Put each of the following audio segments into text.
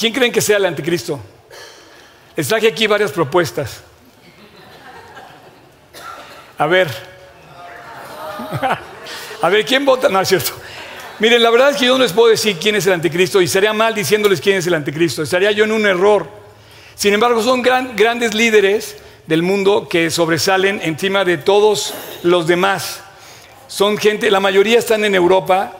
¿quién creen que sea el anticristo? Les traje aquí varias propuestas. A ver. A ver, ¿quién vota? No, es cierto. Miren, la verdad es que yo no les puedo decir quién es el anticristo y sería mal diciéndoles quién es el anticristo. Estaría yo en un error. Sin embargo, son grandes líderes del mundo que sobresalen encima de todos los demás. Son gente, la mayoría están en Europa.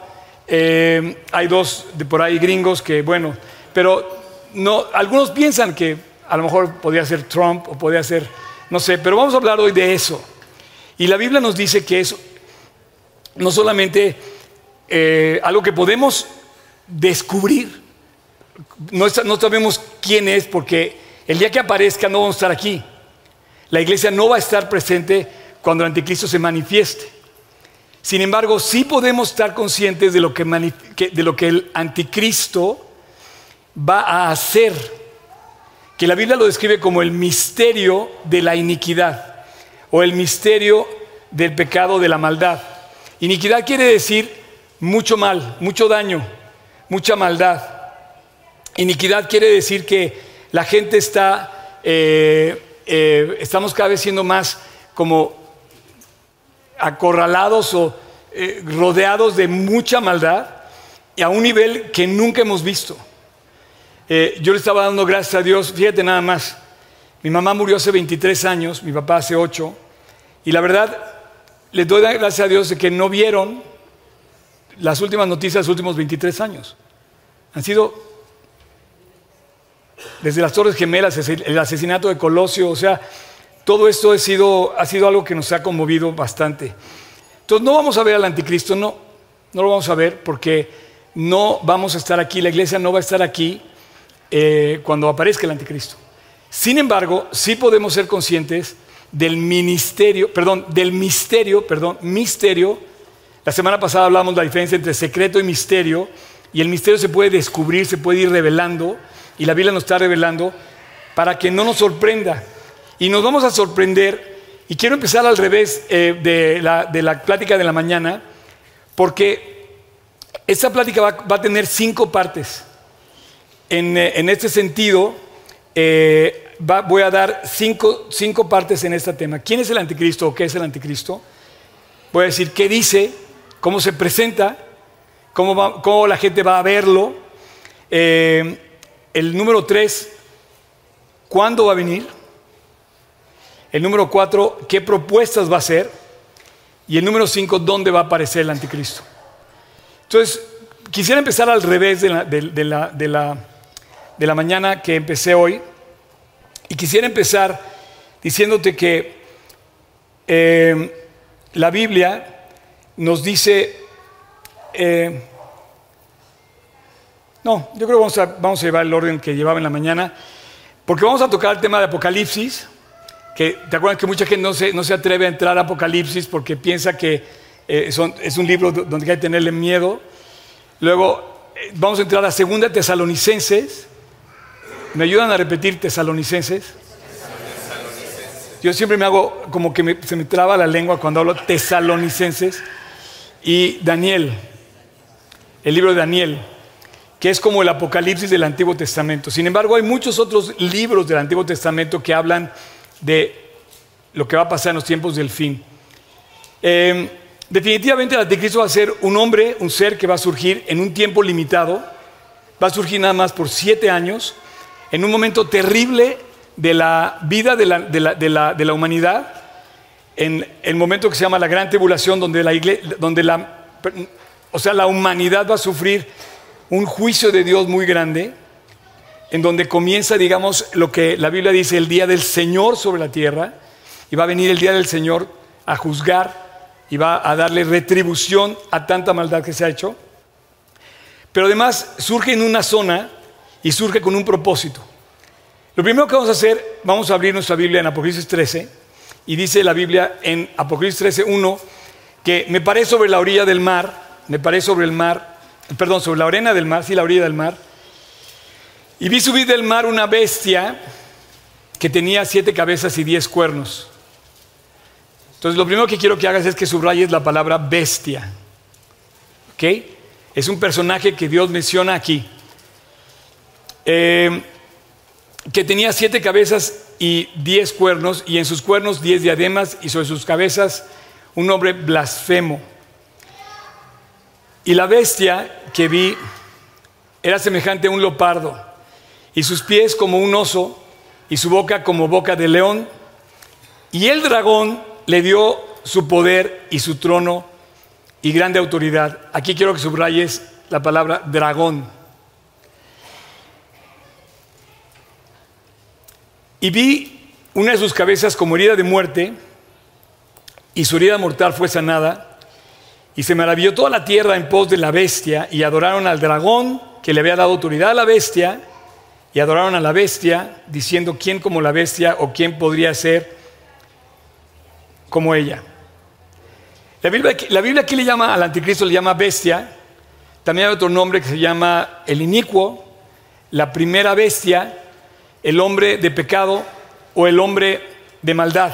Eh, hay dos de por ahí gringos que, bueno, pero no, algunos piensan que a lo mejor podría ser Trump o podría ser, no sé, pero vamos a hablar hoy de eso. Y la Biblia nos dice que es no solamente eh, algo que podemos descubrir, no, no sabemos quién es porque el día que aparezca no vamos a estar aquí. La iglesia no va a estar presente cuando el anticristo se manifieste. Sin embargo, sí podemos estar conscientes de lo que, de lo que el anticristo va a hacer, que la Biblia lo describe como el misterio de la iniquidad o el misterio del pecado de la maldad. Iniquidad quiere decir mucho mal, mucho daño, mucha maldad. Iniquidad quiere decir que la gente está, eh, eh, estamos cada vez siendo más como acorralados o eh, rodeados de mucha maldad y a un nivel que nunca hemos visto. Yo le estaba dando gracias a Dios, fíjate nada más, mi mamá murió hace 23 años, mi papá hace 8, y la verdad, les doy gracias a Dios de que no vieron las últimas noticias de los últimos 23 años. Han sido desde las Torres Gemelas, el asesinato de Colosio, o sea, todo esto ha sido, ha sido algo que nos ha conmovido bastante. Entonces no vamos a ver al anticristo, no, no lo vamos a ver porque no vamos a estar aquí, la iglesia no va a estar aquí eh, cuando aparezca el anticristo. Sin embargo, sí podemos ser conscientes del ministerio, perdón, del misterio, perdón, misterio. La semana pasada hablamos de la diferencia entre secreto y misterio, y el misterio se puede descubrir, se puede ir revelando, y la Biblia nos está revelando para que no nos sorprenda. Y nos vamos a sorprender, y quiero empezar al revés eh, de, la, plática de la mañana, porque esta plática va, a tener cinco partes. En, eh, este sentido, eh, voy a dar cinco, partes en este tema. ¿Quién es el anticristo o qué es el anticristo? Voy a decir qué dice, cómo se presenta, cómo, la gente va a verlo. Eh, el número tres, ¿cuándo va a venir? El número cuatro, ¿qué propuestas va a hacer? Y el número cinco, ¿dónde va a aparecer el anticristo? Entonces, quisiera empezar al revés de la, de la mañana que empecé hoy. Y quisiera empezar diciéndote que eh, la Biblia nos dice, eh, no, yo creo que vamos a, vamos a, llevar el orden que llevaba en la mañana, porque vamos a tocar el tema de Apocalipsis, que te acuerdas que mucha gente no se, no se atreve a entrar a Apocalipsis porque piensa que eh, es un libro donde hay que tenerle miedo. Luego vamos a entrar a Segunda Tesalonicenses, ¿Me ayudan a repetir tesalonicenses? Yo siempre me hago como que se me traba la lengua cuando hablo tesalonicenses. Y Daniel, el libro de Daniel, que es como el Apocalipsis del Antiguo Testamento. Sin embargo, hay muchos otros libros del Antiguo Testamento que hablan de lo que va a pasar en los tiempos del fin. Em, definitivamente el anticristo va a ser un hombre, un ser que va a surgir en un tiempo limitado, va a surgir nada más por siete años en un momento terrible de la vida de la, humanidad, en el momento que se llama la gran tribulación, donde la, donde la, o sea, la humanidad va a sufrir un juicio de Dios muy grande, en donde comienza, digamos, lo que la Biblia dice, el día del Señor sobre la tierra, y va a venir el día del Señor a juzgar y va a darle retribución a tanta maldad que se ha hecho. Pero además surge en una zona y surge con un propósito. Lo primero que vamos a hacer, vamos a abrir nuestra Biblia en Apocalipsis 13 y dice la Biblia en Apocalipsis 13, 1, que me paré sobre la orilla del mar, me paré sobre el mar, perdón, sobre la arena del mar, sí, la orilla del mar, y vi subir del mar una bestia que tenía siete cabezas y diez cuernos. Entonces, lo primero que quiero que hagas es que subrayes la palabra bestia. ¿Ok? Es un personaje que Dios menciona aquí. Eh, que tenía siete cabezas y diez cuernos, y en sus cuernos diez diademas, y sobre sus cabezas un nombre blasfemo. Y la bestia que vi era semejante a un leopardo, y sus pies como un oso, y su boca como boca de león. Y el dragón le dio su poder y su trono y grande autoridad. Aquí quiero que subrayes la palabra dragón. Y vi una de sus cabezas como herida de muerte, y su herida mortal fue sanada, y se maravilló toda la tierra en pos de la bestia, y adoraron al dragón que le había dado autoridad a la bestia, y adoraron a la bestia, diciendo, ¿quién como la bestia o quién podría ser como ella? La Biblia, la Biblia aquí le llama al anticristo, le llama bestia, también hay otro nombre que se llama el inicuo, la primera bestia, el hombre de pecado o el hombre de maldad,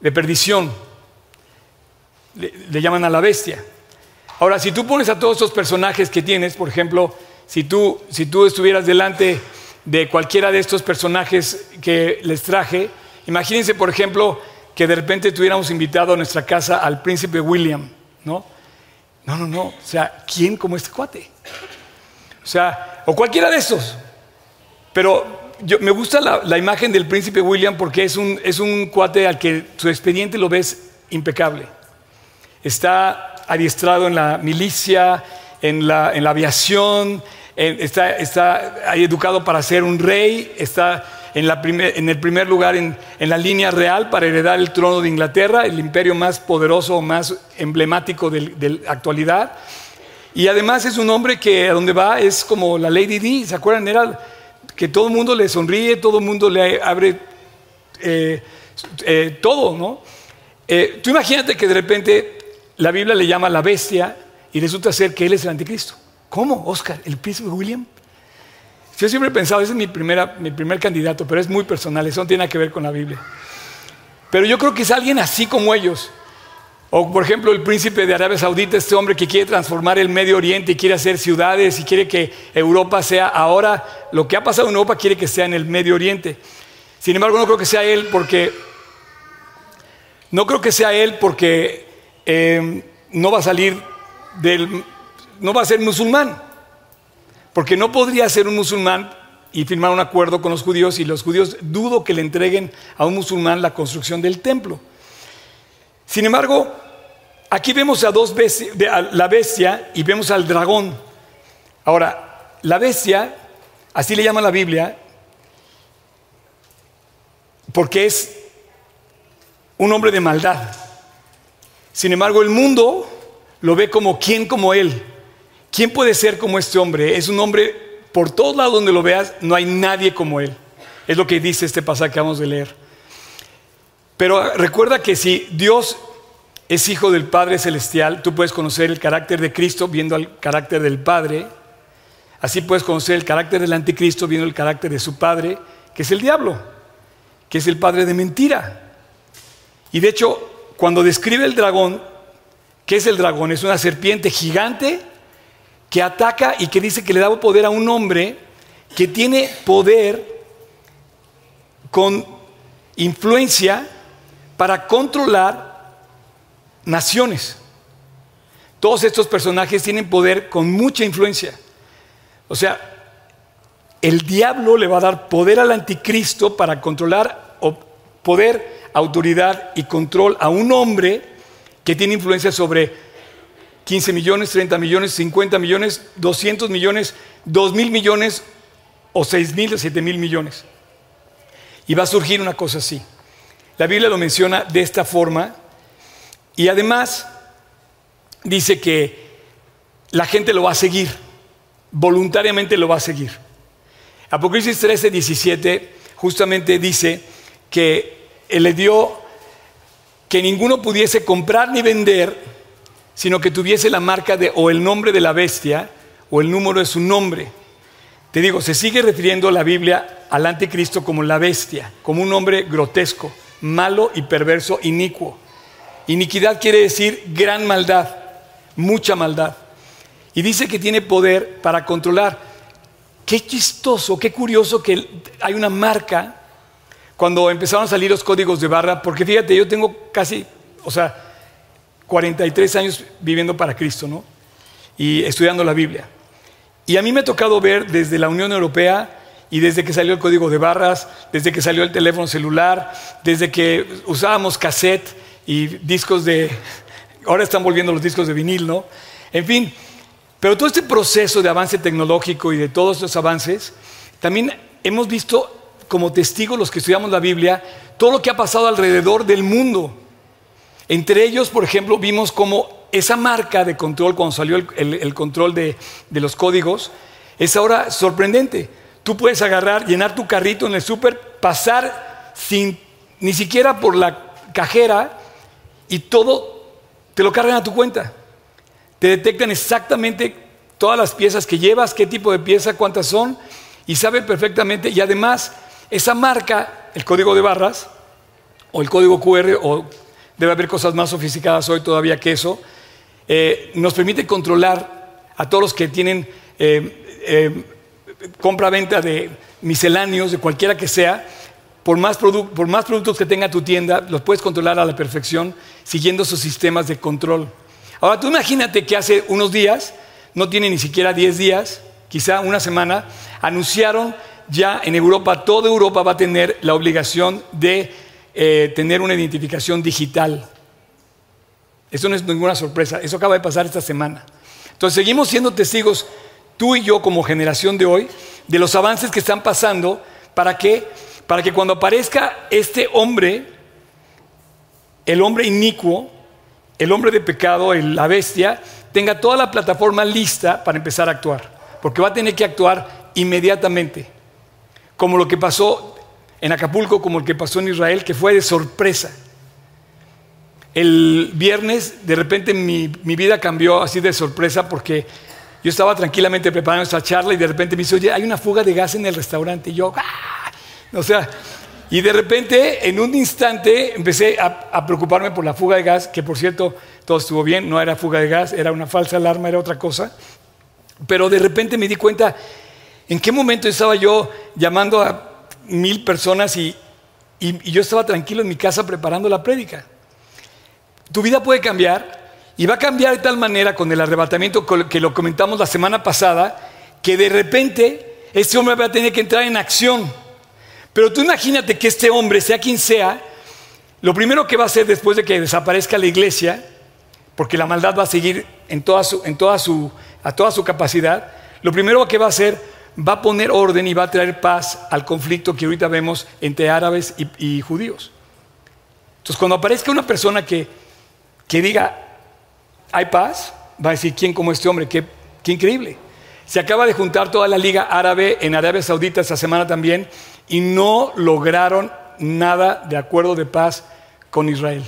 de perdición. Le, llaman a la bestia. Ahora, si tú pones a todos estos personajes que tienes, por ejemplo, si tú, si tú estuvieras delante de cualquiera de estos personajes que les traje, imagínense, por ejemplo, que de repente tuviéramos invitado a nuestra casa al príncipe William, ¿no? No, no, no. O sea, ¿quién como este cuate? O sea, o cualquiera de estos. Pero yo, me gusta la, imagen del príncipe William porque es un, es un cuate al que su expediente lo ves impecable. Está adiestrado en la milicia, en la, en la aviación, está, está educado para ser un rey, está en, la en el primer lugar en, en, la línea real para heredar el trono de Inglaterra, el imperio más poderoso, más emblemático de, la actualidad. Y además es un hombre que a donde va es como la Lady Di, ¿se acuerdan? Era que todo el mundo le sonríe, todo el mundo le abre eh, eh, todo, ¿no? Eh, tú imagínate que de repente la Biblia le llama la bestia y resulta ser que él es el anticristo. ¿Cómo, Oscar? ¿El príncipe William? Yo siempre he pensado, ese es mi, primera, mi primer candidato, pero es muy personal, eso no tiene que ver con la Biblia. Pero yo creo que es alguien así como ellos. O por ejemplo el príncipe de Arabia Saudita, este hombre que quiere transformar el Medio Oriente y quiere hacer ciudades y quiere que Europa sea ahora, lo que ha pasado en Europa quiere que sea en el Medio Oriente. Sin embargo, no creo que sea él porque, no creo que sea él porque eh, no va a salir del, no va a ser musulmán. Porque no podría ser un musulmán y firmar un acuerdo con los judíos y los judíos dudo que le entreguen a un musulmán la construcción del templo. Sin embargo, aquí vemos a dos bestias, a la bestia y vemos al dragón. Ahora, la bestia, así le llama la Biblia, porque es un hombre de maldad. Sin embargo, el mundo lo ve como quién como él. ¿Quién puede ser como este hombre? Es un hombre, por todos lados donde lo veas, no hay nadie como él. Es lo que dice este pasaje que vamos de leer. Pero recuerda que si Dios es hijo del Padre Celestial, tú puedes conocer el carácter de Cristo viendo el carácter del Padre. Así puedes conocer el carácter del anticristo viendo el carácter de su Padre, que es el diablo, que es el Padre de mentira. Y de hecho, cuando describe el dragón, ¿qué es el dragón? Es una serpiente gigante que ataca y que dice que le da poder a un hombre que tiene poder con influencia para controlar naciones. Todos estos personajes tienen poder con mucha influencia. O sea, el diablo le va a dar poder al anticristo para controlar poder, autoridad y control a un hombre que tiene influencia sobre 15 millones, 30 millones, 50 millones, 200 millones, 2 mil millones o 6 mil o 7 mil millones. Y va a surgir una cosa así. La Biblia lo menciona de esta forma y además dice que la gente lo va a seguir, voluntariamente lo va a seguir. Apocalipsis 13, 17 justamente dice que Él le dio que ninguno pudiese comprar ni vender sino que tuviese la marca de o el nombre de la bestia o el número de su nombre. Te digo, se sigue refiriendo la Biblia al anticristo como la bestia, como un hombre grotesco, malo y perverso, inicuo. Iniquidad quiere decir gran maldad, mucha maldad. Y dice que tiene poder para controlar. qué chistoso, qué curioso que hay una marca cuando empezaron a salir los códigos de barra, porque fíjate, yo tengo casi, o sea, 43 años viviendo para Cristo, ¿no? Y estudiando la Biblia. Y a mí me ha tocado ver desde la Unión Europea y desde que salió el código de barras, desde que salió el teléfono celular, desde que usábamos cassette y discos de... Ahora están volviendo los discos de vinil, ¿no? En fin, pero todo este proceso de avance tecnológico y de todos estos avances, también hemos visto como testigos los que estudiamos la Biblia todo lo que ha pasado alrededor del mundo. Entre ellos, por ejemplo, vimos cómo esa marca de control, cuando salió el, control de, de, los códigos, es ahora sorprendente. Tú puedes agarrar, llenar tu carrito en el súper, pasar sin ni siquiera por la cajera y todo te lo cargan a tu cuenta. Te detectan exactamente todas las piezas que llevas, qué tipo de pieza, cuántas son, y saben perfectamente. Y además, esa marca, el código de barras, o el código QR, o debe haber cosas más sofisticadas hoy todavía que eso, eh, nos permite controlar a todos los que tienen eh, eh, compra-venta de misceláneos, de cualquiera que sea, por más, por más productos que tenga tu tienda, los puedes controlar a la perfección siguiendo sus sistemas de control. Ahora tú imagínate que hace unos días, no tiene ni siquiera 10 días, quizá una semana, anunciaron ya en Europa, toda Europa va a tener la obligación de eh, tener una identificación digital. Eso no es ninguna sorpresa, eso acaba de pasar esta semana. Entonces seguimos siendo testigos, tú y yo como generación de hoy, de los avances que están pasando para que, para que cuando aparezca este hombre, el hombre inicuo, el hombre de pecado, la bestia, tenga toda la plataforma lista para empezar a actuar. Porque va a tener que actuar inmediatamente. Como lo que pasó en Acapulco como el que pasó en Israel, que fue de sorpresa. El viernes, de repente, mi, vida cambió así de sorpresa porque yo estaba tranquilamente preparando esta charla y de repente me dice, oye, hay una fuga de gas en el restaurante. Y yo, ¡ah! O sea, y de repente, en un instante, empecé a, a, preocuparme por la fuga de gas, que por cierto, todo estuvo bien, no era fuga de gas, era una falsa alarma, era otra cosa. Pero de repente me di cuenta, ¿en qué momento estaba yo llamando a mil personas y, yo estaba tranquilo en mi casa preparando la prédica. Tu vida puede cambiar y va a cambiar de tal manera con el arrebatamiento que lo comentamos la semana pasada, que de repente este hombre va a tener que entrar en acción. Pero tú imagínate que este hombre, sea quien sea, lo primero que va a hacer después de que desaparezca la iglesia, porque la maldad va a seguir en toda su, en toda su, a toda su capacidad, lo primero que va a hacer va a poner orden y va a traer paz al conflicto que ahorita vemos entre árabes y, judíos. Entonces, cuando aparezca una persona que, que, diga, hay paz, va a decir, ¿quién como este hombre? Qué, qué increíble. Se acaba de juntar toda la liga árabe en Arabia Saudita esta semana también y no lograron nada de acuerdo de paz con Israel.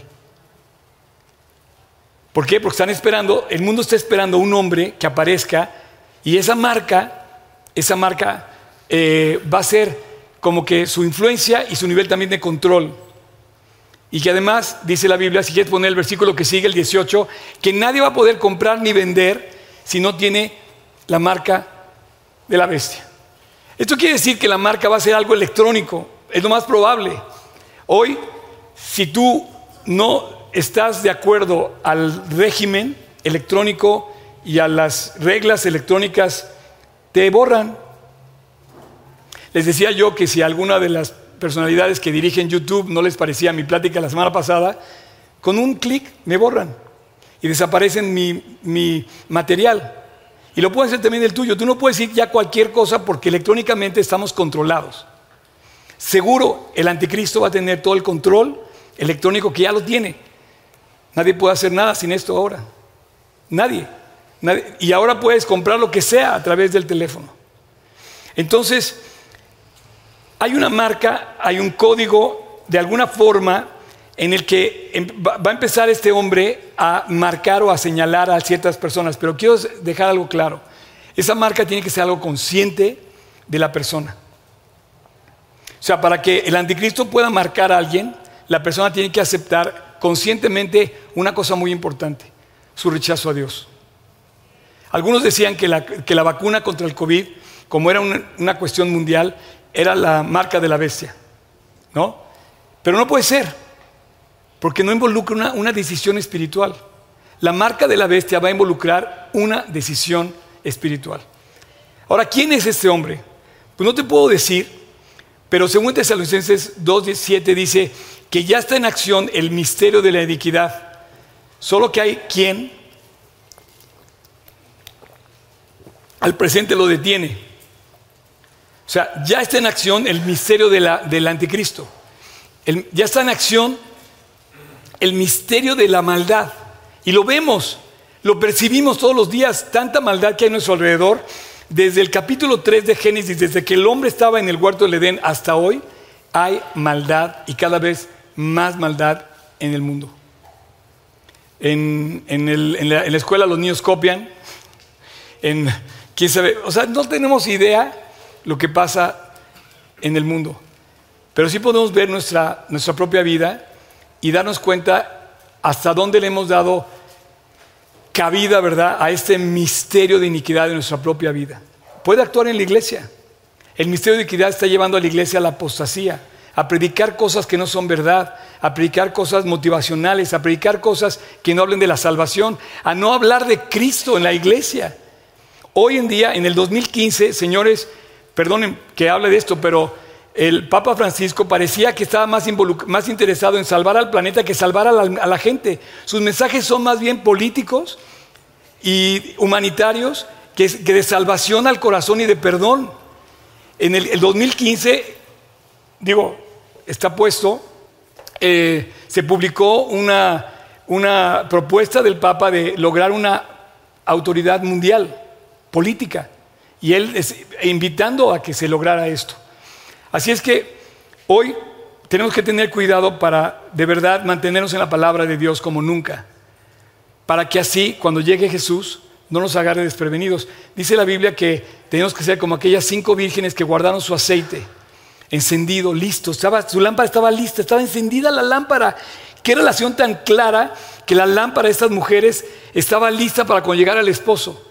¿Por qué? Porque están esperando, el mundo está esperando un hombre que aparezca y esa marca esa marca eh, va a ser como que su influencia y su nivel también de control. Y que además, dice la Biblia, si quieres poner el versículo que sigue, el 18, que nadie va a poder comprar ni vender si no tiene la marca de la bestia. Esto quiere decir que la marca va a ser algo electrónico, es lo más probable. Hoy, si tú no estás de acuerdo al régimen electrónico y a las reglas electrónicas te borran. Les decía yo que si alguna de las personalidades que dirigen YouTube no les parecía mi plática la semana pasada, con un clic me borran y desaparecen mi, mi material. Y lo puede hacer también el tuyo. Tú no puedes decir ya cualquier cosa porque electrónicamente estamos controlados. Seguro el anticristo va a tener todo el control electrónico que ya lo tiene. Nadie puede hacer nada sin esto ahora. Nadie. Y ahora puedes comprar lo que sea a través del teléfono. Entonces, hay una marca, hay un código de alguna forma en el que em, va a empezar este hombre a marcar o a señalar a ciertas personas. Pero quiero dejar algo claro. Esa marca tiene que ser algo consciente de la persona. O sea, para que el anticristo pueda marcar a alguien, la persona tiene que aceptar conscientemente una cosa muy importante, su rechazo a Dios. Algunos decían que la, vacuna contra el COVID como era una, una cuestión mundial, era la marca de la bestia. ¿No? Pero no puede ser, porque no involucra una, una decisión espiritual. La marca de la bestia va a involucrar una decisión espiritual. Ahora, ¿quién es este hombre? Pues no te puedo decir, pero según Tesalonicenses 2.7 dice que ya está en acción el misterio de la iniquidad. Solo que hay quien al presente lo detiene. O sea, ya está en acción el misterio de la, del anticristo. ya está en acción el misterio de la maldad. Y lo vemos, lo percibimos todos los días, tanta maldad que hay a nuestro alrededor. Desde el capítulo 3 de Génesis, desde que el hombre estaba en el huerto del Edén hasta hoy, hay maldad y cada vez más maldad en el mundo. En, la, en la escuela los niños copian, en, quién sabe, o sea, no tenemos idea lo que pasa en el mundo. Pero sí podemos ver nuestra, nuestra propia vida y darnos cuenta hasta dónde le hemos dado cabida, ¿verdad?, a este misterio de iniquidad de nuestra propia vida. Puede actuar en la iglesia. El misterio de iniquidad está llevando a la iglesia a la apostasía, a predicar cosas que no son verdad, a predicar cosas motivacionales, a predicar cosas que no hablen de la salvación, a no hablar de Cristo en la iglesia. Hoy en día, en el 2015, señores, perdonen que hable de esto, pero el Papa Francisco parecía que estaba más, más interesado en salvar al planeta que salvar a la, gente. Sus mensajes son más bien políticos y humanitarios que, de salvación al corazón y de perdón. En el, 2015, digo, está puesto, eh, se publicó una, una propuesta del Papa de lograr una autoridad mundial política y él invitando a que se lograra esto. Así es que hoy tenemos que tener cuidado para de verdad mantenernos en la palabra de Dios como nunca, para que así cuando llegue Jesús no nos agarre desprevenidos. Dice la Biblia que tenemos que ser como aquellas cinco vírgenes que guardaron su aceite encendido, listo, estaba, su lámpara estaba lista, estaba encendida la lámpara. Qué relación tan clara que la lámpara de estas mujeres estaba lista para cuando llegara el esposo.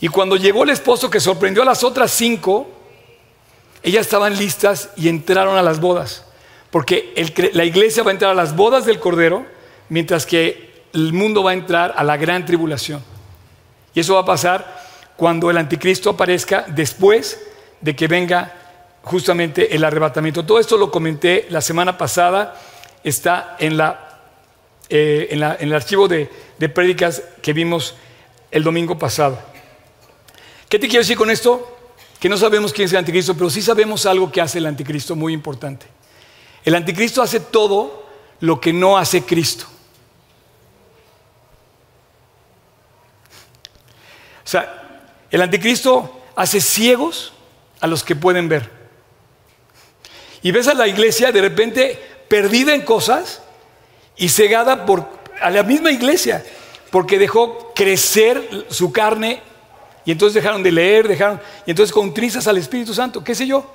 Y cuando llegó el esposo que sorprendió a las otras cinco, ellas estaban listas y entraron a las bodas. Porque la iglesia va a entrar a las bodas del Cordero, mientras que el mundo va a entrar a la gran tribulación. Y eso va a pasar cuando el anticristo aparezca después de que venga justamente el arrebatamiento. Todo esto lo comenté la semana pasada, está en, la, eh, en, el archivo de, de prédicas que vimos el domingo pasado. ¿Qué te quiero decir con esto? Que no sabemos quién es el anticristo, pero sí sabemos algo que hace el anticristo muy importante. El anticristo hace todo lo que no hace Cristo. O sea, el anticristo hace ciegos a los que pueden ver. Y ves a la iglesia de repente perdida en cosas y cegada por a la misma iglesia, porque dejó crecer su carne y entonces dejaron de leer, dejaron, y entonces contrizas al Espíritu Santo, qué sé yo.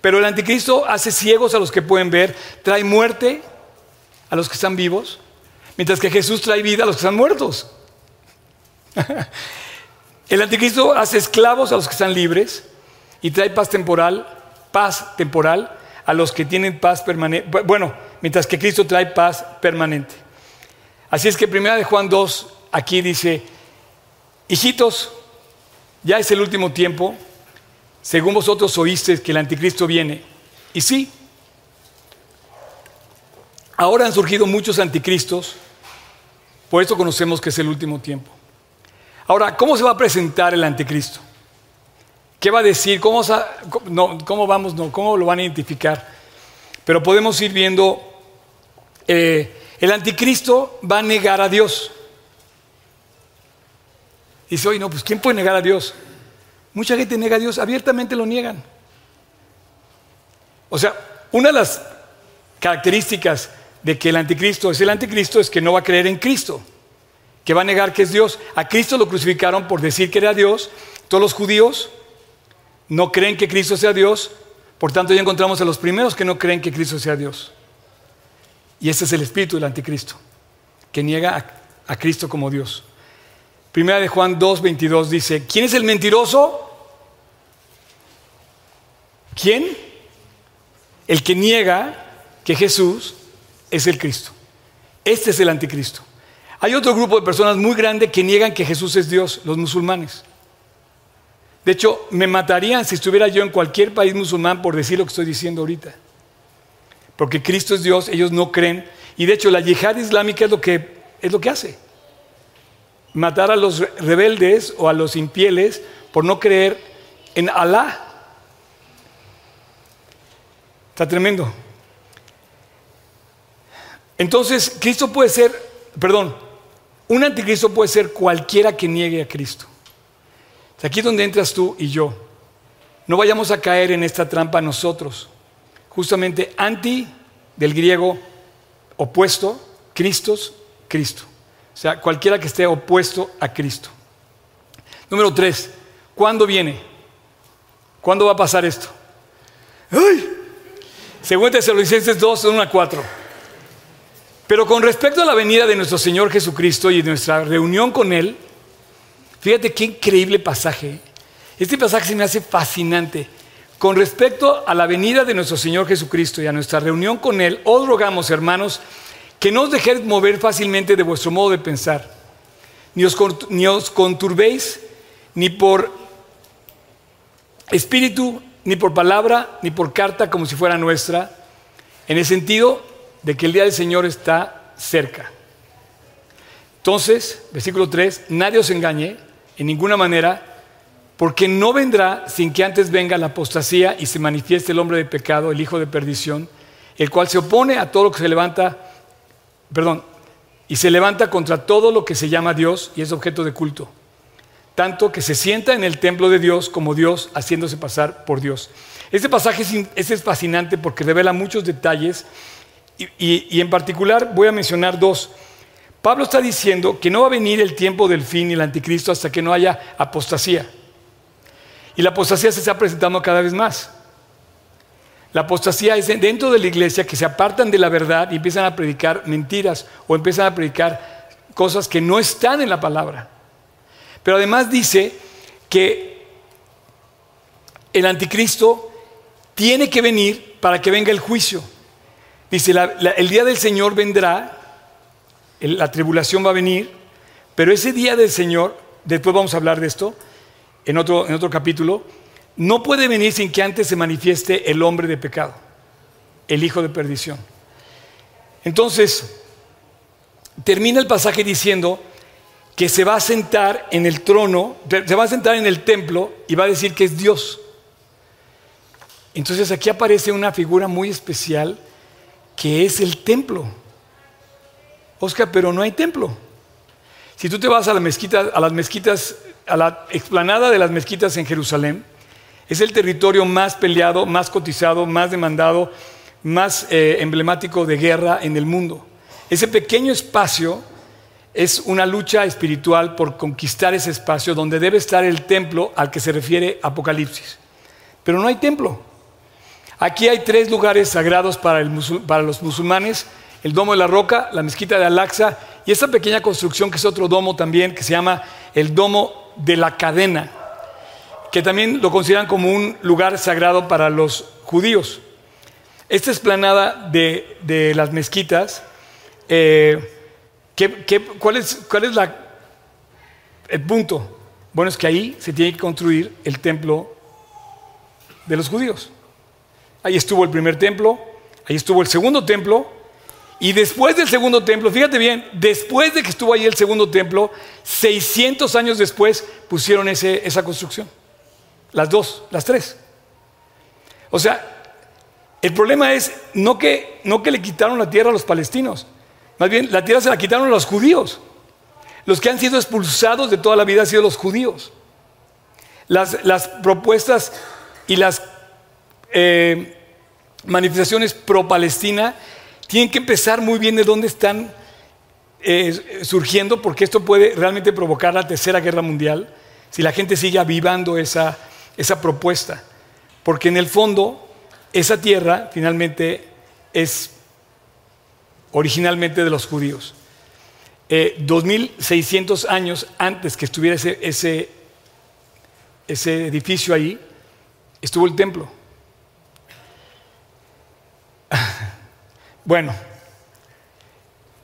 Pero el anticristo hace ciegos a los que pueden ver, trae muerte a los que están vivos, mientras que Jesús trae vida a los que están muertos. el anticristo hace esclavos a los que están libres y trae paz temporal, paz temporal a los que tienen paz permanente. Bueno, mientras que Cristo trae paz permanente. Así es que primera de Juan 2 aquí dice, hijitos, ya es el último tiempo, según vosotros oísteis que el anticristo viene. Y sí, ahora han surgido muchos anticristos, por eso conocemos que es el último tiempo. Ahora, ¿cómo se va a presentar el anticristo? ¿Qué va a decir? ¿Cómo, vamos? No, ¿Cómo lo van a identificar? Pero podemos ir viendo, eh, el anticristo va a negar a Dios. Dice, oye, no, pues ¿quién puede negar a Dios? Mucha gente niega a Dios, abiertamente lo niegan. O sea, una de las características de que el anticristo es el anticristo es que no va a creer en Cristo, que va a negar que es Dios. A Cristo lo crucificaron por decir que era Dios. Todos los judíos no creen que Cristo sea Dios, por tanto ya encontramos a los primeros que no creen que Cristo sea Dios. Y ese es el espíritu del anticristo, que niega a, a Cristo como Dios. Primera de Juan 2, 22 dice, ¿quién es el mentiroso? ¿Quién? El que niega que Jesús es el Cristo. Este es el anticristo. Hay otro grupo de personas muy grande que niegan que Jesús es Dios, los musulmanes. De hecho, me matarían si estuviera yo en cualquier país musulmán por decir lo que estoy diciendo ahorita. Porque Cristo es Dios, ellos no creen. Y de hecho, la yihad islámica es lo que, es lo que hace. Matar a los rebeldes o a los infieles por no creer en Alá. Está tremendo. Entonces, Cristo puede ser, perdón, un anticristo puede ser cualquiera que niegue a Cristo. Aquí es donde entras tú y yo. No vayamos a caer en esta trampa nosotros. Justamente anti del griego opuesto, Cristos, Cristo. Sea, cualquiera que esté opuesto a Cristo. Número tres, ¿cuándo viene? ¿Cuándo va a pasar esto? ¡Ay! Según Tesalonicenses 2, 1 a 4. Pero con respecto a la venida de nuestro Señor Jesucristo y nuestra reunión con Él, fíjate qué increíble pasaje. Este pasaje se me hace fascinante. Con respecto a la venida de nuestro Señor Jesucristo y a nuestra reunión con Él, os hermanos, que no os dejéis mover fácilmente de vuestro modo de pensar, ni os, ni os conturbéis, ni por espíritu, ni por palabra, ni por carta como si fuera nuestra, en el sentido de que el día del Señor está cerca. Entonces, versículo 3, nadie os engañe en ninguna manera, porque no vendrá sin que antes venga la apostasía y se manifieste el hombre de pecado, el hijo de perdición, el cual se opone a todo lo que se levanta, perdón, y se levanta contra todo lo que se llama Dios y es objeto de culto, tanto que se sienta en el templo de Dios como Dios haciéndose pasar por Dios. Este pasaje es, fascinante porque revela muchos detalles y, en particular voy a mencionar dos. Pablo está diciendo que no va a venir el tiempo del fin y el anticristo hasta que no haya apostasía. Y la apostasía se está presentando cada vez más. La apostasía es dentro de la iglesia que se apartan de la verdad y empiezan a predicar mentiras o empiezan a predicar cosas que no están en la palabra. Pero además dice que el anticristo tiene que venir para que venga el juicio. Dice, el día del Señor vendrá, la tribulación va a venir, pero ese día del Señor, después vamos a hablar de esto en otro, en otro capítulo, no puede venir sin que antes se manifieste el hombre de pecado, el hijo de perdición. Entonces, termina el pasaje diciendo que se va a sentar en el trono, se va a sentar en el templo y va a decir que es Dios. Entonces aquí aparece una figura muy especial que es el templo. Oscar, pero no hay templo. Si tú te vas a, la mezquita, a las mezquitas, a la explanada de las mezquitas en Jerusalén, es el territorio más peleado, más cotizado, más demandado, más eh, emblemático de guerra en el mundo. Ese pequeño espacio es una lucha espiritual por conquistar ese espacio donde debe estar el templo al que se refiere Apocalipsis. Pero no hay templo. Aquí hay tres lugares sagrados para, los musulmanes, el Domo de la Roca, la Mezquita de Al-Aqsa y esta pequeña construcción que es otro domo también, que se llama el Domo de la Cadena, que también lo consideran como un lugar sagrado para los judíos. Esta esplanada de, de las mezquitas, eh, cuál es, cuál es la, el punto? Bueno, es que ahí se tiene que construir el templo de los judíos. Ahí estuvo el primer templo, ahí estuvo el segundo templo, y después del segundo templo, fíjate bien, después de que estuvo ahí el segundo templo, 600 años después pusieron esa construcción. Las dos, las tres. O sea, el problema es no que, no que le quitaron la tierra a los palestinos, más bien la tierra se la quitaron a los judíos. Los que han sido expulsados de toda la vida han sido los judíos. Las, las propuestas y las eh, manifestaciones pro-Palestina tienen que empezar muy bien de dónde están eh, surgiendo, porque esto puede realmente provocar la tercera guerra mundial si la gente sigue avivando esa, esa propuesta, porque en el fondo esa tierra finalmente es originalmente de los judíos. Eh, 2600 años antes que estuviera ese, ese, ese edificio ahí, estuvo el templo. Bueno,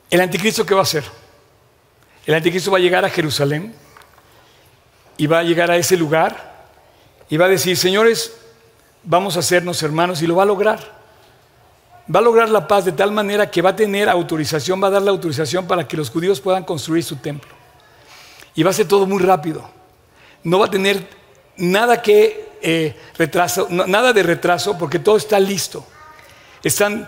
¿el anticristo qué va a hacer? El anticristo va a llegar a Jerusalén y va a llegar a ese lugar y va a decir, señores, vamos a hacernos hermanos y lo va a lograr. Va a lograr la paz de tal manera que va a tener autorización, va a dar la autorización para que los judíos puedan construir su templo. Y va a ser todo muy rápido. No va a tener nada que eh, retraso, nada de retraso, porque todo está listo. Están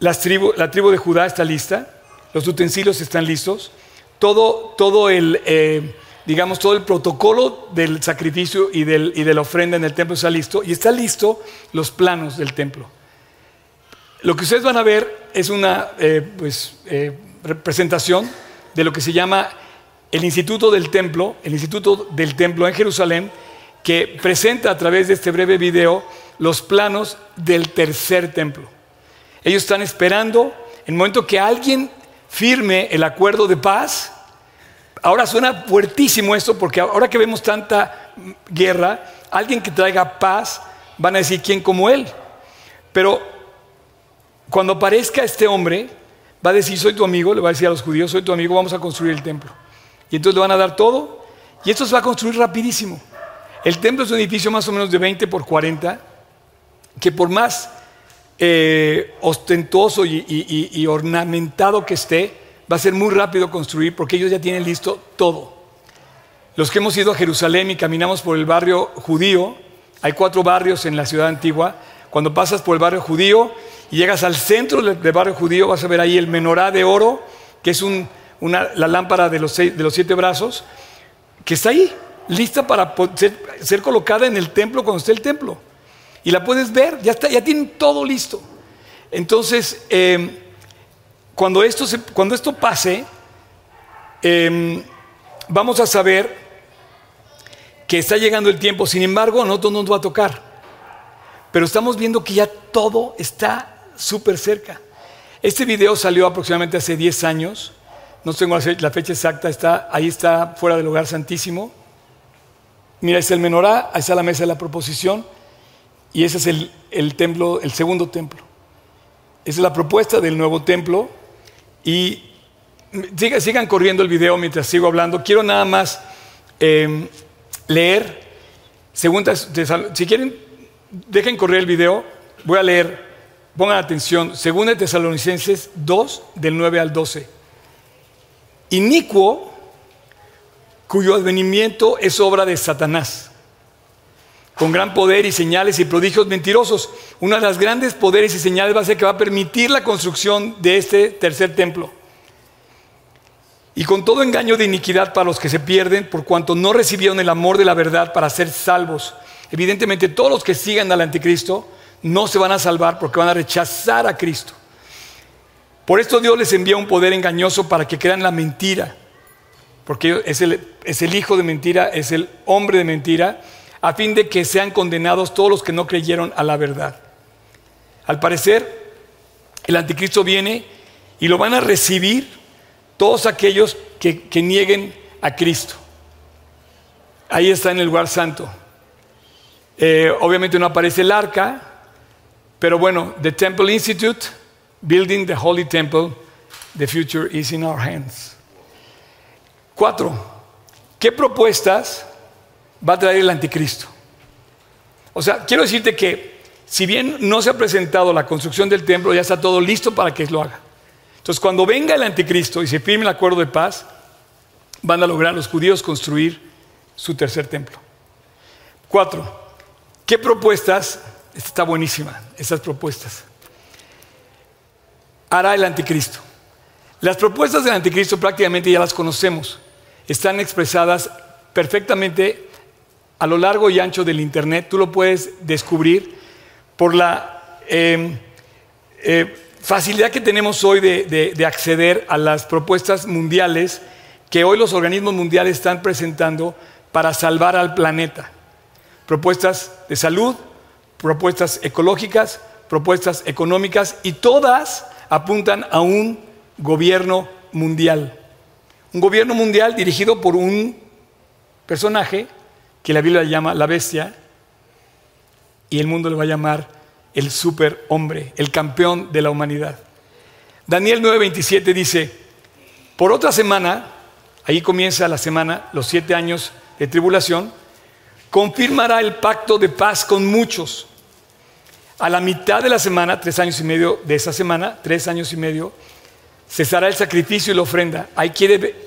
las la tribu de Judá está lista, los utensilios están listos, todo, todo el eh, digamos, todo el protocolo del sacrificio y, y de la ofrenda en el templo está listo y está listo los planos del templo. Lo que ustedes van a ver es una eh, pues, eh, representación de lo que se llama el Instituto del Templo, el Instituto del Templo en Jerusalén, que presenta a través de este breve video los planos del tercer templo. Ellos están esperando el momento que alguien firme el acuerdo de paz, Ahora suena fuertísimo esto porque ahora que vemos tanta guerra, alguien que traiga paz, van a decir quién como él. Pero cuando aparezca este hombre, va a decir, soy tu amigo, le va a decir a los judíos, soy tu amigo, vamos a construir el templo. Y entonces le van a dar todo y esto se va a construir rapidísimo. El templo es un edificio más o menos de 20 por 40, que por más eh, ostentoso y ornamentado que esté, va a ser muy rápido construir porque ellos ya tienen listo todo. Los que hemos ido a Jerusalén y caminamos por el barrio judío, hay cuatro barrios en la ciudad antigua, cuando pasas por el barrio judío y llegas al centro del barrio judío, vas a ver ahí el menorá de oro, que es la lámpara de los, siete brazos, que está ahí, lista para ser, colocada en el templo cuando esté el templo. Y la puedes ver, ya, está, ya tienen todo listo. Entonces, eh, cuando esto, cuando esto pase, em, vamos a saber que está llegando el tiempo, sin embargo, a nosotros nos va a tocar. Pero estamos viendo que ya todo está súper cerca. Este video salió aproximadamente hace 10 años, no tengo la fecha exacta, está, ahí está fuera del hogar santísimo. Mira, es el menorá, ahí está la mesa de la proposición y ese es el, el templo, el segundo templo. Esa es la propuesta del nuevo templo y sigan, corriendo el video mientras sigo hablando. Quiero nada más em, leer, si quieren, dejen correr el video. Voy a leer, pongan atención, de Tesalonicenses 2, del 9 al 12. Inicuo, cuyo advenimiento es obra de Satanás, con gran poder y señales y prodigios mentirosos. Uno de los grandes poderes y señales va a ser que va a permitir la construcción de este tercer templo. Y con todo engaño de iniquidad para los que se pierden, por cuanto no recibieron el amor de la verdad para ser salvos. Evidentemente todos los que sigan al anticristo no se van a salvar porque van a rechazar a Cristo. Por esto Dios les envía un poder engañoso para que crean la mentira, porque es el, es el hijo de mentira, es el hombre de mentira a fin de que sean condenados todos los que no creyeron a la verdad. Al parecer, el anticristo viene y lo van a recibir todos aquellos que, nieguen a Cristo. Ahí está en el lugar santo. Eh, obviamente no aparece el arca, pero bueno, The Temple Institute, Building the Holy Temple, the future is in our hands. Cuatro, ¿qué propuestas va a traer el anticristo. O sea, quiero decirte que si bien no se ha presentado la construcción del templo, ya está todo listo para que lo haga. Entonces, cuando venga el anticristo y se firme el acuerdo de paz, van a lograr los judíos construir su tercer templo. Cuatro, ¿qué propuestas? Esta está buenísima, estas propuestas. Hará el anticristo. Las propuestas del anticristo prácticamente ya las conocemos. Están expresadas perfectamente a lo largo y ancho del Internet, tú lo puedes descubrir por la em, eh, facilidad que tenemos hoy de, acceder a las propuestas mundiales que hoy los organismos mundiales están presentando para salvar al planeta. Propuestas de salud, propuestas ecológicas, propuestas económicas y todas apuntan a un gobierno mundial. Un gobierno mundial dirigido por un personaje que la Biblia llama la bestia y el mundo le va a llamar el superhombre, el campeón de la humanidad. Daniel 9:27 dice, por otra semana, ahí comienza la semana, los siete años de tribulación, confirmará el pacto de paz con muchos. A la mitad de la semana, tres años y medio de esa semana, tres años y medio, cesará el sacrificio y la ofrenda. Ahí,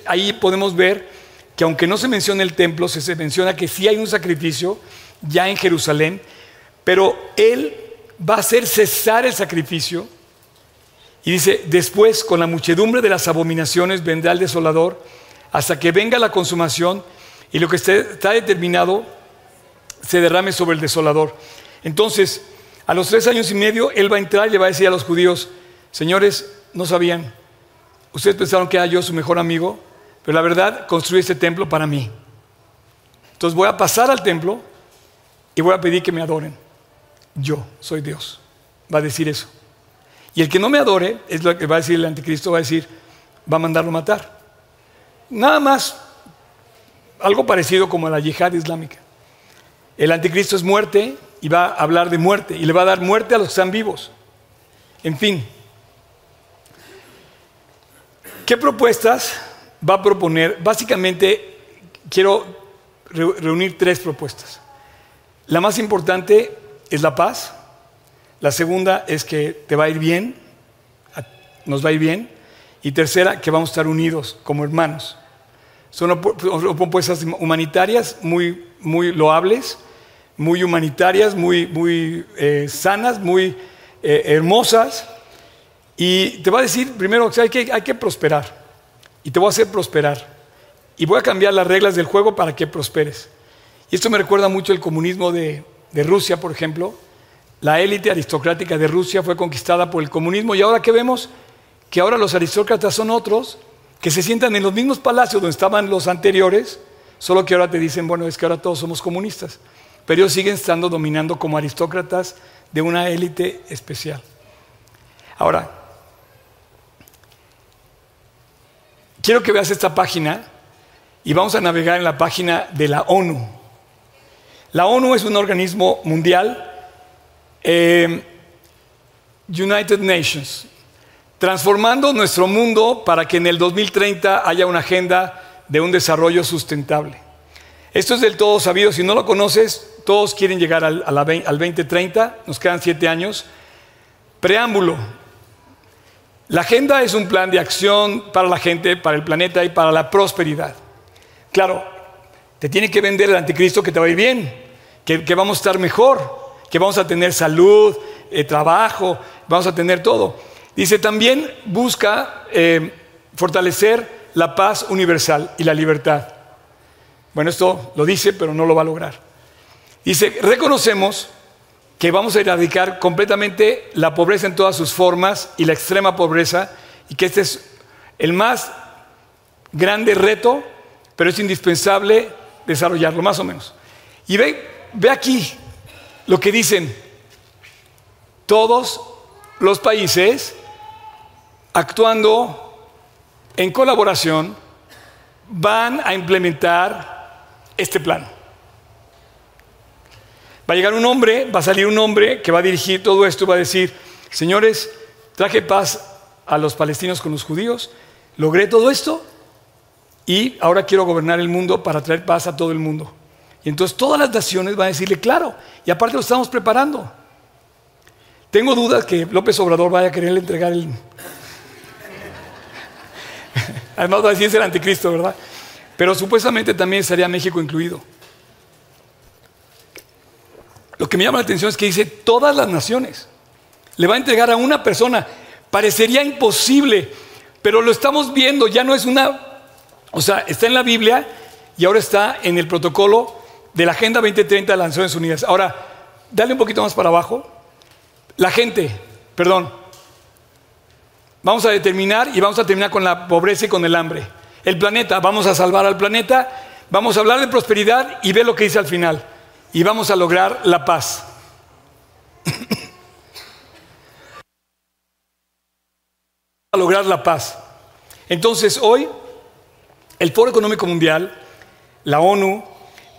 ahí podemos ver que aunque no se menciona el templo, se, menciona que sí hay un sacrificio ya en Jerusalén, pero Él va a hacer cesar el sacrificio. Y dice, después con la muchedumbre de las abominaciones vendrá el desolador hasta que venga la consumación y lo que está determinado se derrame sobre el desolador. Entonces, a los tres años y medio, Él va a entrar y le va a decir a los judíos, señores, no sabían, ustedes pensaron que era yo su mejor amigo, pero la verdad construí este templo para mí. Entonces voy a pasar al templo y voy a pedir que me adoren. Yo soy Dios. Va a decir eso. Y el que no me adore, es lo que va a decir el anticristo, va a decir, va a mandarlo a matar. Nada más, algo parecido como la yihad islámica. El anticristo es muerte y va a hablar de muerte y le va a dar muerte a los que están vivos. En fin, ¿qué propuestas va a proponer? Básicamente, quiero reunir tres propuestas. La más importante es la paz. La segunda es que te va a ir bien, nos va a ir bien. Y tercera, que vamos a estar unidos como hermanos. Son propuestas humanitarias muy, muy loables, muy humanitarias, muy, muy eh, sanas, muy eh, hermosas. Y te va a decir primero que hay, que hay que prosperar. Y te voy a hacer prosperar. Y voy a cambiar las reglas del juego para que prosperes. Y esto me recuerda mucho el comunismo de, de Rusia, por ejemplo. La élite aristocrática de Rusia fue conquistada por el comunismo y ahora que vemos que ahora los aristócratas son otros que se sientan en los mismos palacios donde estaban los anteriores, solo que ahora te dicen, bueno, es que ahora todos somos comunistas, pero ellos siguen estando dominando como aristócratas de una élite especial. Ahora, quiero que veas esta página y vamos a navegar en la página de la ONU. La ONU es un organismo mundial, eh, United Nations, transformando nuestro mundo para que en el 2030 haya una agenda de un desarrollo sustentable. Esto es del todo sabido, si no lo conoces, todos quieren llegar al, al 2030, nos quedan siete años. Preámbulo. La agenda es un plan de acción para la gente, para el planeta y para la prosperidad. Claro, te tiene que vender el anticristo que te va a ir bien, que, vamos a estar mejor, que vamos a tener salud, eh, trabajo, vamos a tener todo. Dice, también busca eh, fortalecer la paz universal y la libertad. Bueno, esto lo dice, pero no lo va a lograr. Dice, reconocemos que vamos a erradicar completamente la pobreza en todas sus formas y la extrema pobreza, y que este es el más grande reto, pero es indispensable desarrollarlo, más o menos. Y ve, ve aquí lo que dicen todos los países actuando en colaboración, van a implementar este plan. Va a llegar un hombre, va a salir un hombre que va a dirigir todo esto, va a decir, señores, traje paz a los palestinos con los judíos, logré todo esto y ahora quiero gobernar el mundo para traer paz a todo el mundo. Y entonces todas las naciones van a decirle, claro, y aparte lo estamos preparando. Tengo dudas que López Obrador vaya a quererle entregar el, Además va a decir es el anticristo, ¿verdad? Pero supuestamente también estaría México incluido. Lo que me llama la atención es que dice todas las naciones. Le va a entregar a una persona. Parecería imposible, pero lo estamos viendo. Ya no es una... O sea, está en la Biblia y ahora está en el protocolo de la Agenda 2030 de las Naciones Unidas. Ahora, dale un poquito más para abajo. La gente, perdón, Vamos a determinar y vamos a terminar con la pobreza y con el hambre. El planeta, vamos a salvar al planeta, vamos a hablar de prosperidad y ve lo que dice al final. Y vamos a lograr la paz. a lograr la paz. Entonces hoy el Foro Económico Mundial, la ONU,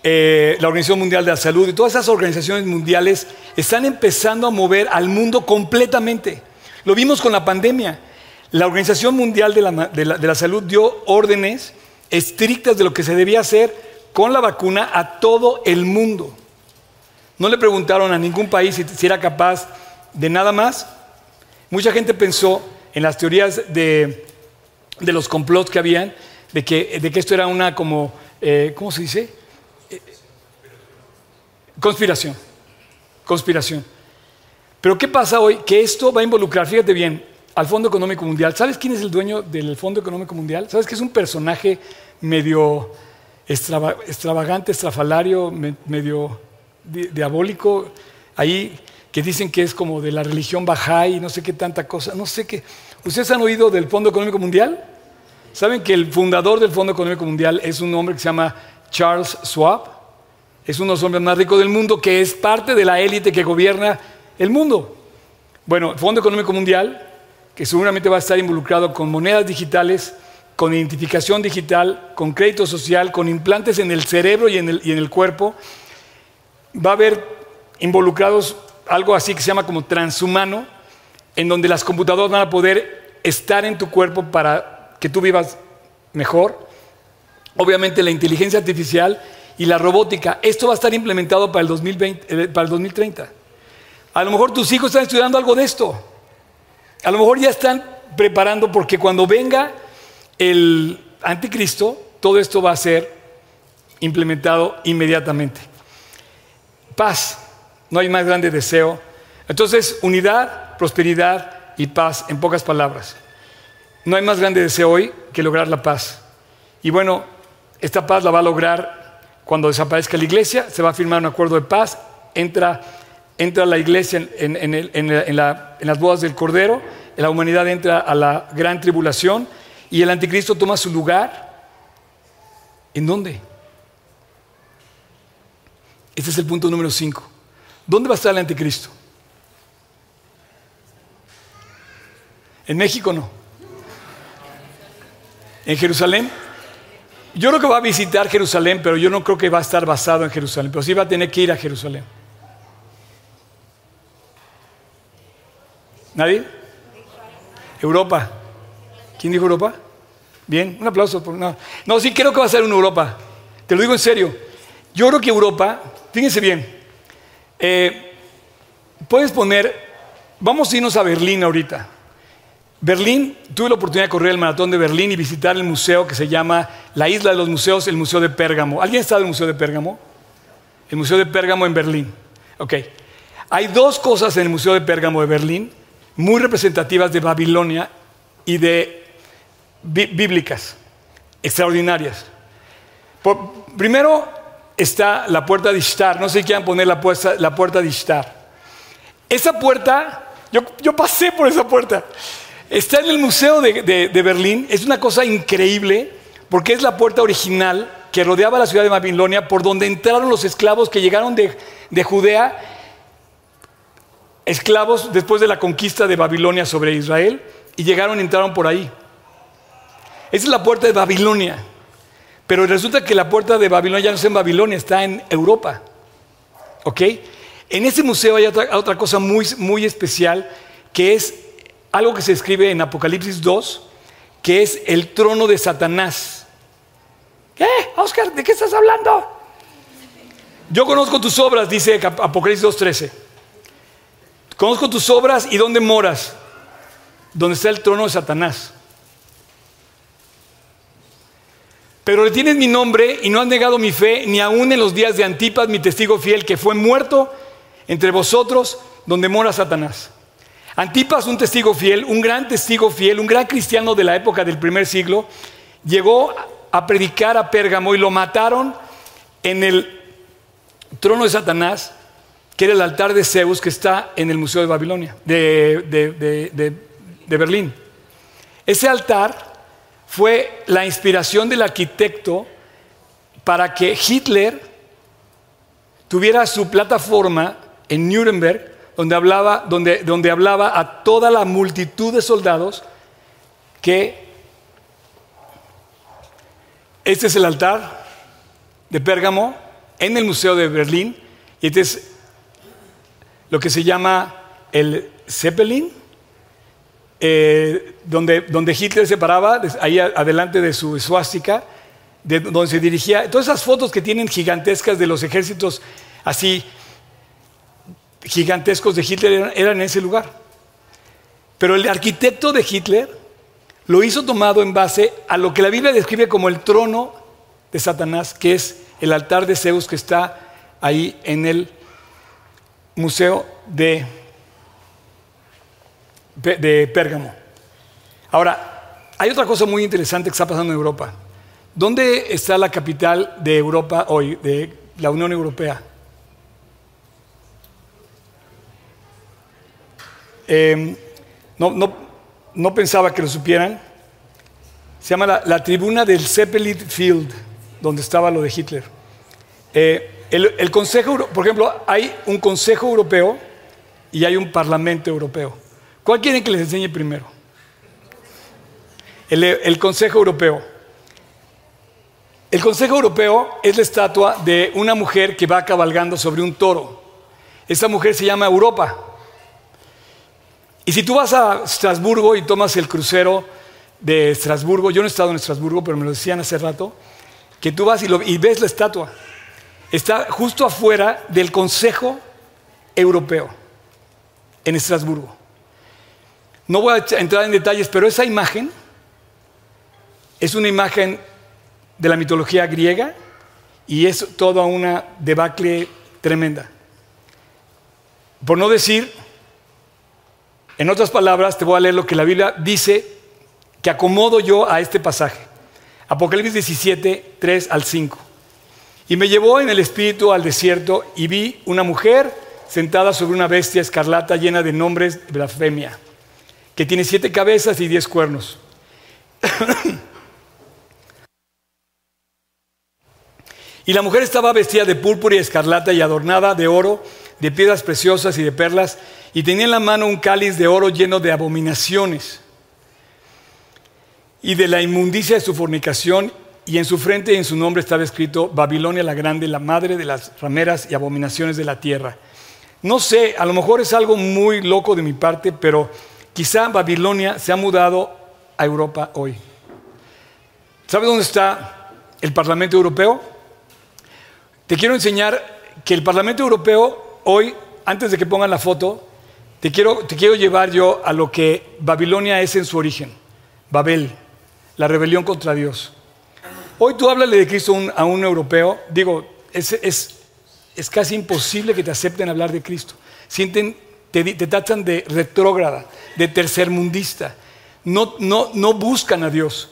eh, la Organización Mundial de la Salud y todas esas organizaciones mundiales están empezando a mover al mundo completamente. Lo vimos con la pandemia. La Organización Mundial de la, de la Salud dio órdenes estrictas de lo que se debía hacer con la vacuna a todo el mundo. No le preguntaron a ningún país si, era capaz de nada más. Mucha gente pensó en las teorías de, los complots que habían, de que, de que esto era una como, eh, ¿cómo se dice? Eh, conspiración. Conspiración. Pero ¿qué pasa hoy? Que esto va a involucrar, fíjate bien, al Fondo Económico Mundial. ¿Sabes quién es el dueño del Fondo Económico Mundial? ¿Sabes que es un personaje medio extravagante, estrafalario, medio diabólico, ahí que dicen que es como de la religión Bahá'í, no sé qué tanta cosa, no sé qué. ¿Ustedes han oído del Fondo Económico Mundial? ¿Saben que el fundador del Fondo Económico Mundial es un hombre que se llama Charles Schwab? Es uno de los hombres más ricos del mundo que es parte de la élite que gobierna el mundo. Bueno, el Fondo Económico Mundial, que seguramente va a estar involucrado con monedas digitales, con identificación digital, con crédito social, con implantes en el cerebro y en el, cuerpo, va a haber involucrados algo así que se llama como transhumano, en donde las computadoras van a poder estar en tu cuerpo para que tú vivas mejor. Obviamente la inteligencia artificial y la robótica, esto va a estar implementado para el, 2020, eh, para el 2030. A lo mejor tus hijos están estudiando algo de esto. A lo mejor ya están preparando porque cuando venga el anticristo, todo esto va a ser implementado inmediatamente. Paz, no hay más grande deseo. Entonces, unidad, prosperidad y paz, en pocas palabras. No hay más grande deseo hoy que lograr la paz. Y bueno, esta paz la va a lograr cuando desaparezca la iglesia, se va a firmar un acuerdo de paz, entra, entra la iglesia en las bodas del Cordero, la humanidad entra a la gran tribulación y el anticristo toma su lugar. ¿En dónde? Este es el punto número 5. ¿Dónde va a estar el anticristo? En México no. ¿En Jerusalén? Yo creo que va a visitar Jerusalén, pero yo no creo que va a estar basado en Jerusalén, pero sí va a tener que ir a Jerusalén. ¿Nadie? Europa. ¿Quién dijo Europa? Bien, un aplauso. Por, no. no, sí creo que va a ser una Europa. Te lo digo en serio. Yo creo que Europa, fíjense bien, eh, puedes poner, vamos a irnos a Berlín ahorita. Berlín, tuve la oportunidad de correr el maratón de Berlín y visitar el museo que se llama la Isla de los Museos, el Museo de Pérgamo. ¿Alguien en el Museo de Pérgamo? El Museo de Pérgamo en Berlín. Ok. Hay dos cosas en el Museo de Pérgamo de Berlín muy representativas de Babilonia y de bíblicas, extraordinarias. primero está la puerta de Ishtar, no sé si quieran poner la puerta, la puerta de Ishtar. Esa puerta, yo, pasé por esa puerta, está en el Museo de, Berlín, es una cosa increíble porque es la puerta original que rodeaba la ciudad de Babilonia por donde entraron los esclavos que llegaron de, de Judea esclavos después de la conquista de Babilonia sobre Israel y llegaron y entraron por ahí. Esa es la puerta de Babilonia. Pero resulta que la puerta de Babilonia ya no está en Babilonia, está en Europa. ¿Ok? En ese museo hay otra, cosa muy, muy especial, que es algo que se escribe en Apocalipsis 2, que es el trono de Satanás. ¿Qué? Oscar, ¿de qué estás hablando? Yo conozco tus obras, dice Apocalipsis 2.13. Conozco tus obras y dónde moras, donde está el trono de Satanás. Pero retienes mi nombre y no has negado mi fe, ni aun en los días de Antipas, mi testigo fiel, que fue muerto entre vosotros, donde mora Satanás. Antipas, un testigo fiel, un gran testigo fiel, un gran cristiano de la época del primer siglo, llegó a predicar a Pérgamo y lo mataron en el trono de Satanás, que era el altar de Zeus que está en el Museo de Babilonia, de, de Berlín. Ese altar fue la inspiración del arquitecto para que Hitler tuviera su plataforma en Nuremberg, donde hablaba, donde, hablaba a toda la multitud de soldados que este es el altar de Pérgamo, en el Museo de Berlín. Y este es lo que se llama el Zeppelin, eh, donde, donde Hitler se paraba, ahí adelante de su suástica, de donde se dirigía. Todas esas fotos que tienen gigantescas de los ejércitos así gigantescos de Hitler eran, en ese lugar. Pero el arquitecto de Hitler lo hizo tomado en base a lo que la Biblia describe como el trono de Satanás, que es el altar de Zeus que está ahí en el Museo de, de Pérgamo. Ahora, hay otra cosa muy interesante que está pasando en Europa. ¿Dónde está la capital de Europa hoy, de la Unión Europea? Em, no, pensaba que lo supieran. Se llama la, tribuna del Zeppelin Field, donde estaba lo de Hitler. Eh, el, Consejo, por ejemplo, hay un Consejo Europeo y hay un Parlamento Europeo. ¿Cuál quieren que les enseñe primero? el Consejo Europeo. El Consejo Europeo es la estatua de una mujer que va cabalgando sobre un toro. Esa mujer se llama Europa. Y si tú vas a Estrasburgo y tomas el crucero de Estrasburgo, yo no he estado en Estrasburgo, pero me lo decían hace rato, que tú vas y, ves la estatua. Está justo afuera del Consejo Europeo, en Estrasburgo. No voy a entrar en detalles, pero esa imagen es una imagen de la mitología griega y es toda una debacle tremenda. Por no decir en otras palabras, te voy a leer lo que la Biblia dice que acomodo yo a este pasaje. Apocalipsis 17, 3 al 5. Y me llevó en el espíritu al desierto y vi una mujer sentada sobre una bestia escarlata llena de nombres de blasfemia, que tiene siete cabezas y diez cuernos. y la mujer estaba vestida de púrpura y escarlata y adornada de oro, de piedras preciosas y de perlas y tenía en la mano un cáliz de oro lleno de abominaciones y de la inmundicia de su fornicación, y en su frente y en su nombre estaba escrito Babilonia la Grande, la madre de las rameras y abominaciones de la tierra. No sé, a lo mejor es algo muy loco de mi parte, pero quizá Babilonia se ha mudado a Europa hoy. ¿Sabe dónde está el Parlamento Europeo? Te quiero enseñar que el Parlamento Europeo hoy, antes de que pongan la foto, te quiero, te quiero llevar yo a lo que Babilonia es en su origen, Babel, la rebelión contra Dios. Hoy tú háblale de Cristo a un europeo, digo, es, es, casi imposible que te acepten hablar de Cristo. Sienten, te, te tratan de retrógrada, de tercermundista. No, no, no buscan a Dios.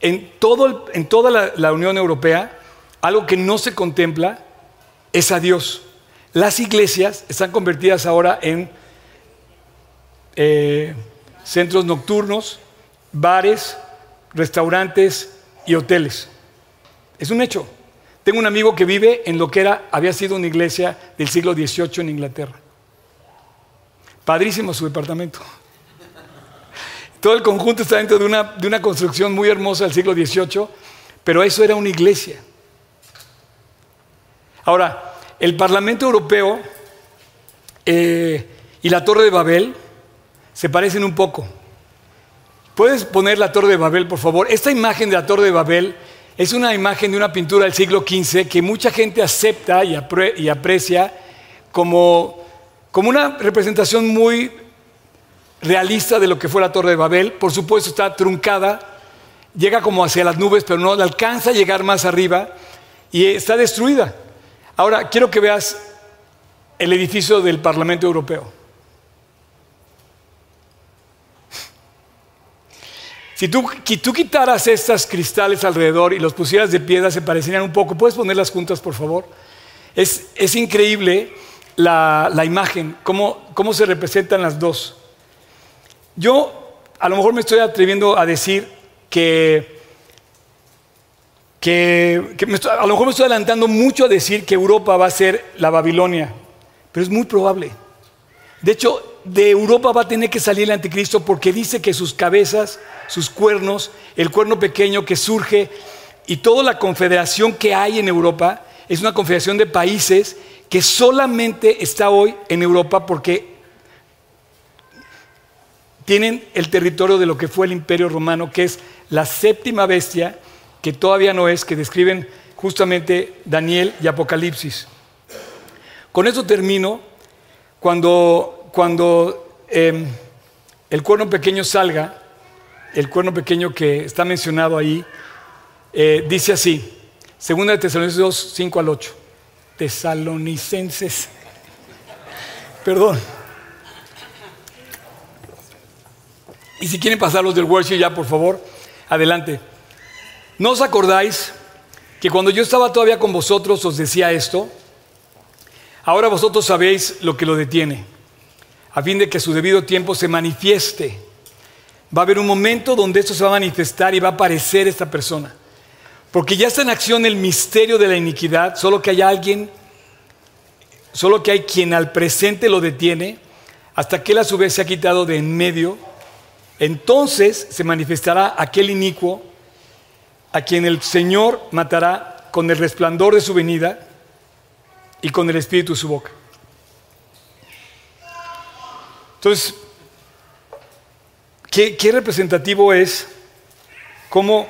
En, todo en toda la, la Unión Europea, algo que no se contempla es a Dios. Las iglesias están convertidas ahora en eh, centros nocturnos, bares, restaurantes y hoteles. Es un hecho. Tengo un amigo que vive en lo que era, había sido una iglesia del siglo XVIII en Inglaterra. Padrísimo su departamento. Todo el conjunto está dentro de una, de una construcción muy hermosa del siglo XVIII, pero eso era una iglesia. Ahora, el Parlamento Europeo eh, y la Torre de Babel se parecen un poco. ¿Puedes poner la Torre de Babel, por favor? Esta imagen de la Torre de Babel es una imagen de una pintura del siglo XV que mucha gente acepta y, aprecia como, como una representación muy realista de lo que fue la Torre de Babel. Por supuesto está truncada, llega como hacia las nubes, pero no alcanza a llegar más arriba y está destruida. Ahora, quiero que veas el edificio del Parlamento Europeo. Si tú, quitaras estos cristales alrededor y los pusieras de piedra, se parecerían un poco. ¿Puedes ponerlas juntas, por favor? Es, es increíble la, la imagen, cómo, cómo, se representan las dos. Yo a lo mejor me estoy atreviendo a decir que, que, a lo mejor me estoy adelantando mucho a decir que Europa va a ser la Babilonia, pero es muy probable. De hecho, de Europa va a tener que salir el anticristo porque dice que sus cabezas, sus cuernos, el cuerno pequeño que surge y toda la confederación que hay en Europa es una confederación de países que solamente está hoy en Europa porque tienen el territorio de lo que fue el imperio romano, que es la séptima bestia, que todavía no es, que describen justamente Daniel y Apocalipsis. Con eso termino. Cuando, cuando em, el cuerno pequeño salga, el cuerno pequeño que está mencionado ahí, eh, dice así, segunda de Tesalonicenses 2, 5 al 8. Tesalonicenses. Perdón. Y si quieren pasar los del worship ya, por favor, adelante. ¿No os acordáis que cuando yo estaba todavía con vosotros os decía esto? Ahora vosotros sabéis lo que lo detiene, a fin de que a su debido tiempo se manifieste. Va a haber un momento donde esto se va a manifestar y va a aparecer esta persona. Porque ya está en acción el misterio de la iniquidad, solo que hay alguien, solo que hay quien al presente lo detiene, hasta que él a su vez se ha quitado de en medio entonces se manifestará aquel inicuo a quien el Señor matará con el resplandor de su venida y con el espíritu de su boca. Entonces, ¿qué, representativo es cómo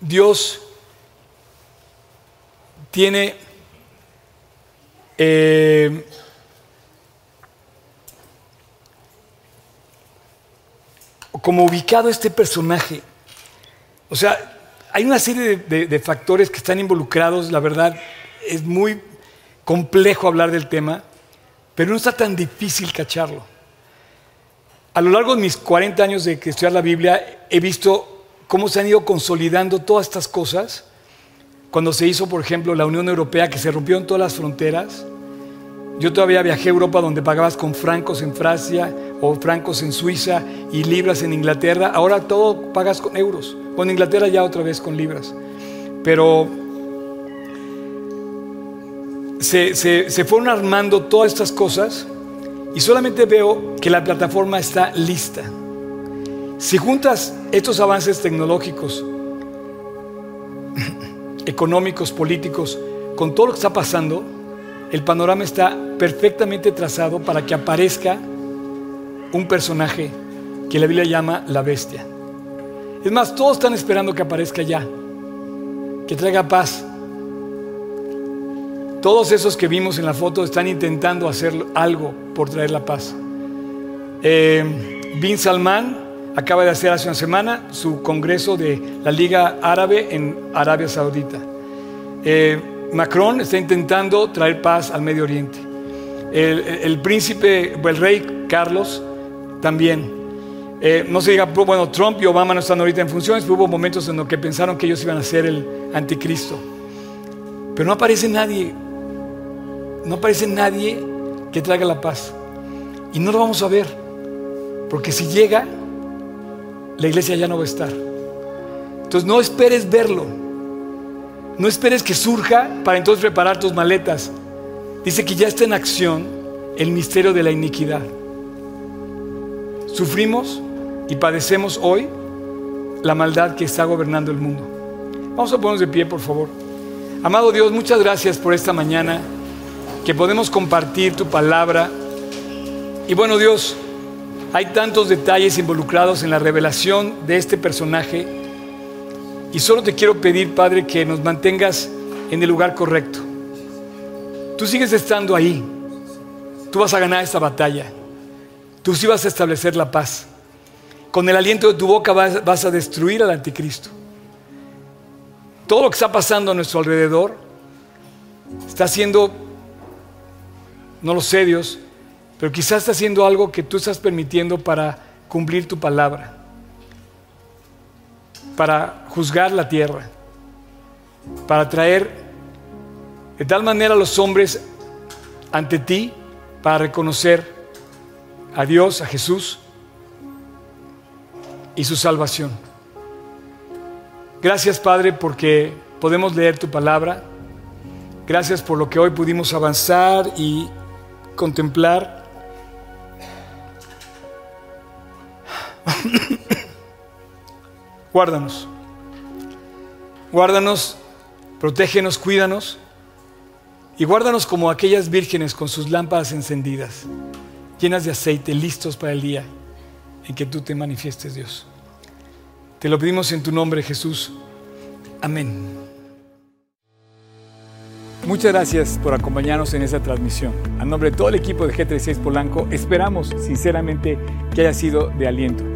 Dios tiene eh, como ubicado este personaje. O sea, hay una serie de, factores que están involucrados, la verdad, es muy complejo hablar del tema, pero no está tan difícil cacharlo. A lo largo de mis 40 años de estudiar la Biblia, he visto cómo se han ido consolidando todas estas cosas. Cuando se hizo, por ejemplo, la Unión Europea, que se rompieron todas las fronteras, yo todavía viajé a Europa donde pagabas con francos en Francia o francos en Suiza y libras en Inglaterra. Ahora todo pagas con euros. Con Inglaterra ya otra vez con libras. Pero se, se fueron armando todas estas cosas y solamente veo que la plataforma está lista. Si juntas estos avances tecnológicos, económicos, políticos, con todo lo que está pasando, el panorama está perfectamente trazado para que aparezca un personaje que la Biblia llama la bestia. Es más, todos están esperando que aparezca ya, que traiga paz. Todos esos que vimos en la foto están intentando hacer algo por traer la paz. Eh, Bin Salman acaba de hacer hace una semana su congreso de la Liga Árabe en Arabia Saudita. Eh, Macron está intentando traer paz al Medio Oriente. El, príncipe, el rey Carlos también. Eh, no se diga, bueno, Trump y Obama no están ahorita en funciones, pero hubo momentos en los que pensaron que ellos iban a ser el anticristo. Pero no aparece nadie, no aparece nadie que traiga la paz. Y no lo vamos a ver, porque si llega, la iglesia ya no va a estar. Entonces no esperes verlo. No esperes que surja para entonces preparar tus maletas. Dice que ya está en acción el misterio de la iniquidad. Sufrimos y padecemos hoy la maldad que está gobernando el mundo. Vamos a ponernos de pie, por favor. Amado Dios, muchas gracias por esta mañana que podemos compartir tu palabra. Y bueno, Dios, hay tantos detalles involucrados en la revelación de este personaje y solo te quiero pedir, Padre, que nos mantengas en el lugar correcto. Tú sigues estando ahí. Tú vas a ganar esta batalla. Tú sí vas a establecer la paz. Con el aliento de tu boca vas, a destruir al anticristo. Todo lo que está pasando a nuestro alrededor está haciendo, no lo sé Dios, pero quizás está haciendo algo que tú estás permitiendo para cumplir tu palabra para juzgar la tierra, para traer de tal manera a los hombres ante ti, para reconocer a Dios, a Jesús y su salvación. Gracias Padre porque podemos leer tu palabra. Gracias por lo que hoy pudimos avanzar y contemplar. Guárdanos. Guárdanos Protégenos, cuídanos y guárdanos como aquellas vírgenes con sus lámparas encendidas, llenas de aceite, listos para el día en que tú te manifiestes, Dios. Te lo pedimos en tu nombre, Jesús. Amén. Muchas gracias por acompañarnos en esta transmisión. A nombre de todo el equipo de G36 Polanco, esperamos sinceramente que haya sido de aliento.